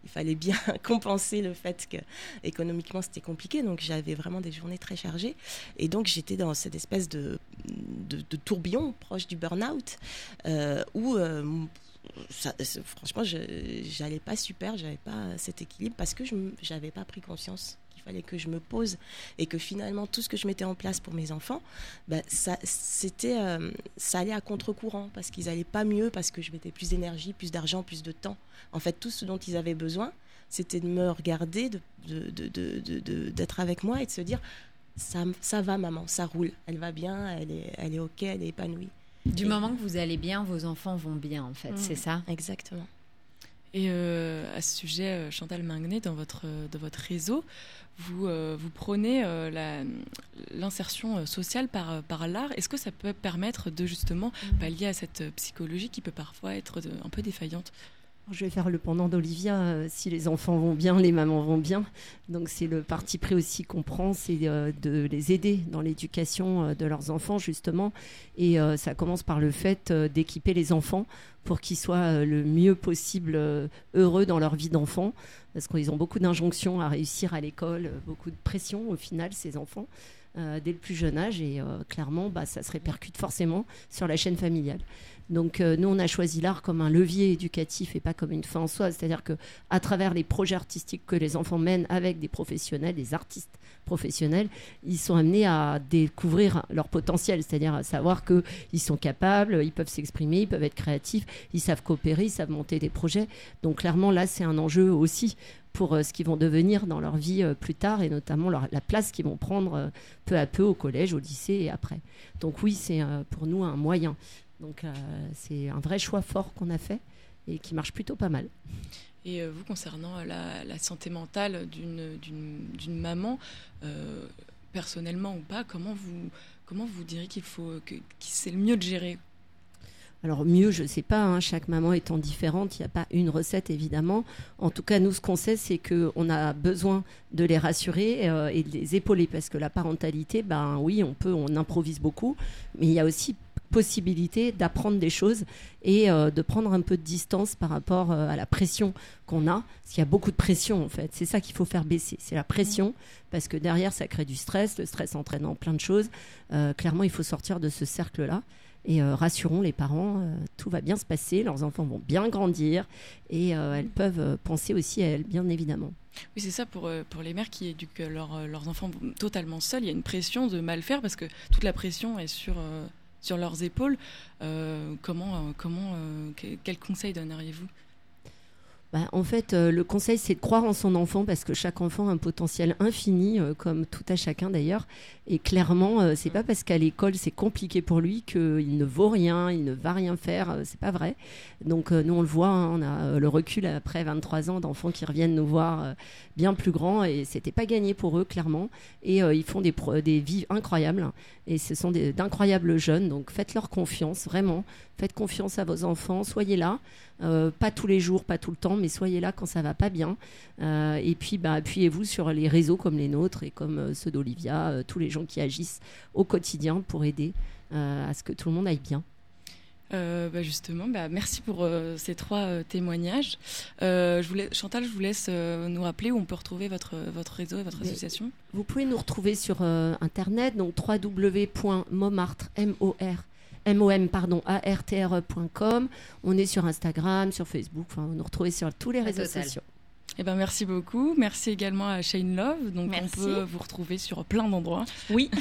il fallait bien compenser le fait que économiquement c'était compliqué. Donc j'avais vraiment des journées très chargées. Et donc j'étais dans cette espèce de, tourbillon proche du burn-out euh, où. euh, franchement, je j'allais pas super, j'avais pas cet équilibre parce que je j'avais pas pris conscience qu'il fallait que je me pose et que finalement tout ce que je mettais en place pour mes enfants, bah, ça c'était euh, ça allait à contre-courant parce qu'ils allaient pas mieux parce que je mettais plus d'énergie, plus d'argent, plus de temps. En fait, tout ce dont ils avaient besoin, c'était de me regarder, de de- de- de- de- d'être avec moi et de se dire ça, ça va maman, ça roule, elle va bien, elle est, elle est ok, elle est épanouie. Du Et- moment que vous allez bien, vos enfants vont bien, en fait, Mm. c'est ça? Exactement. Et euh, à ce sujet, euh, Chantal Mingnet, dans votre, euh, dans votre réseau, vous, euh, vous prônez euh, l'insertion sociale par, par l'art, est-ce que ça peut permettre de justement Mmh. pallier à cette psychologie qui peut parfois être de- un peu défaillante? Je vais faire le pendant d'Olivia. euh, si les enfants vont bien, les mamans vont bien. Donc c'est le parti pris aussi qu'on prend, c'est euh, de les aider dans l'éducation euh, de leurs enfants justement. Et ça commence par le fait d'équiper les enfants pour qu'ils soient le mieux possible heureux dans leur vie d'enfant. Parce qu'ils ont beaucoup d'injonctions à réussir à l'école, beaucoup de pression au final, ces enfants. dès le plus jeune âge et clairement bah, ça se répercute forcément sur la chaîne familiale. Donc euh, nous, on a choisi l'art comme un levier éducatif et pas comme une fin en soi. C'est-à-dire que à travers les projets artistiques que les enfants mènent avec des professionnels, des artistes professionnels, ils sont amenés à découvrir leur potentiel, c'est-à-dire à savoir qu'ils sont capables, ils peuvent s'exprimer, ils peuvent être créatifs, ils savent coopérer, ils savent monter des projets. Donc clairement, là, c'est un enjeu aussi pour euh, ce qu'ils vont devenir dans leur vie euh, plus tard et notamment la place qu'ils vont prendre peu à peu au collège, au lycée et après. Donc oui, c'est pour nous un moyen. Donc euh, c'est un vrai choix fort qu'on a fait et qui marche plutôt pas mal. Et euh, vous, concernant la, la santé mentale d'une- maman, euh, personnellement ou pas, comment vous, comment vous diriez qu'il faut que, que c'est le mieux de gérer? Alors mieux, je ne sais pas, hein, chaque maman étant différente, il n'y a pas une recette évidemment. En tout cas, nous, ce qu'on sait, c'est qu'on a besoin de les rassurer euh, et de les épauler parce que la parentalité, ben oui, on peut, on improvise beaucoup, mais il y a aussi possibilité d'apprendre des choses et euh, de prendre un peu de distance par rapport euh, à la pression qu'on a, parce qu'il y a beaucoup de pression en fait. C'est ça qu'il faut faire baisser, c'est la pression, parce que derrière ça crée du stress, le stress entraînant plein de choses. Euh, clairement, il faut sortir de ce cercle-là. Et rassurons les parents, tout va bien se passer, leurs enfants vont bien grandir et elles peuvent penser aussi à elles, bien évidemment. Oui, c'est ça pour, pour les mères qui éduquent leurs, enfants totalement seuls. Il y a une pression de mal faire parce que toute la pression est sur, sur leurs épaules. Euh, comment, euh, comment, euh, que- quel conseil donneriez-vous? Bah, en fait, le conseil, c'est de croire en son enfant parce que chaque enfant a un potentiel infini, comme tout à chacun d'ailleurs. Et clairement, euh, c'est pas parce qu'à l'école c'est compliqué pour lui qu'il ne vaut rien, il ne va rien faire. euh, c'est pas vrai. Donc euh, nous, on le voit, hein, on a le recul après 23 ans d'enfants qui reviennent nous voir bien plus grands et c'était pas gagné pour eux clairement. Et euh, ils font des, vies incroyables et ce sont d'incroyables jeunes. Donc faites-leur confiance, vraiment. Faites confiance à vos enfants, soyez là. Euh, pas tous les jours, pas tout le temps, mais soyez là quand ça va pas bien. Euh, et puis, bah, appuyez-vous sur les réseaux comme les nôtres et comme ceux d'Olivia, tous les gens qui agissent au quotidien pour aider euh, à ce que tout le monde aille bien. Euh, bah, justement, bah, merci pour euh, ces trois euh, témoignages. Euh, je Chantal, je vous laisse euh, nous rappeler où on peut retrouver votre, votre réseau et votre Mais- association. Vous pouvez nous retrouver sur euh, internet, donc www.momartre, M-O-R, M-O-M, pardon, A-R-T-R-E.com. On est sur Instagram, sur Facebook, enfin, vous nous retrouvez sur tous les réseaux sociaux. Eh ben, merci beaucoup. Merci également à Shane Love. Donc, Merci. on peut vous retrouver sur plein d'endroits. Oui.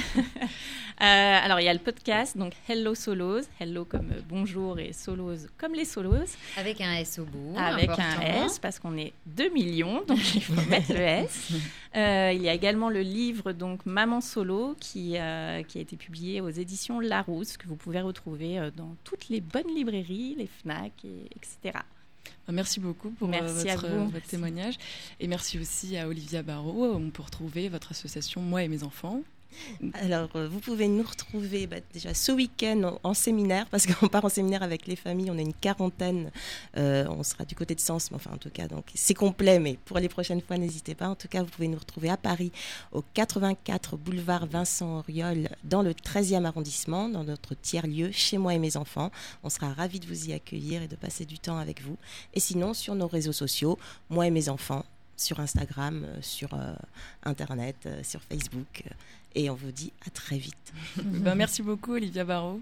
Euh, alors, il y a le podcast, donc Hello Solos. Hello comme euh, bonjour et Solos comme les Solos. Avec un S au bout. avec important. un S, parce qu'on est 2 millions, donc il faut mettre le S. Euh, il y a également le livre, donc Maman Solo, qui, euh, qui a été publié aux éditions Larousse, que vous pouvez retrouver euh, dans toutes les bonnes librairies, les FNAC, et, etc. Bah, Merci beaucoup pour euh, Merci votre, témoignage. Et merci aussi à Olivia Barrault. On peut retrouver votre association Moi et mes enfants. Alors, euh, vous pouvez nous retrouver bah, déjà ce week-end en, séminaire, parce qu'on part en séminaire avec les familles, on est une quarantaine, Euh, on sera du côté de Sens, mais enfin en tout cas, donc c'est complet, mais pour les prochaines fois, n'hésitez pas. En tout cas, vous pouvez nous retrouver à Paris, au 84 boulevard Vincent Auriol, dans le 13e arrondissement, dans notre tiers-lieu, chez moi et mes enfants. On sera ravis de vous y accueillir et de passer du temps avec vous. Et sinon, sur nos réseaux sociaux, moi et mes enfants, sur Instagram, euh, sur Internet, sur Facebook. Et on vous dit à très vite. Ben, merci beaucoup, Olivia Barrault.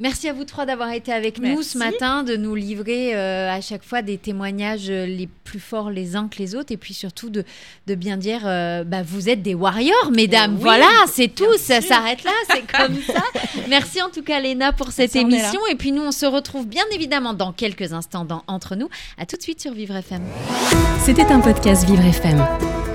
Merci à vous trois d'avoir été avec nous ce matin, de nous livrer euh, à chaque fois des témoignages euh, les plus forts les uns que les autres, et puis surtout de, de bien dire, euh, bah, vous êtes des warriors, mesdames. oui, voilà, c'est tout, ça s'arrête là, c'est comme ça. Merci en tout cas, Léna, pour cette Merci, émission. Et puis nous, on se retrouve bien évidemment dans quelques instants dans Entre nous. À tout de suite sur Vivre FM. C'était un podcast Vivre FM.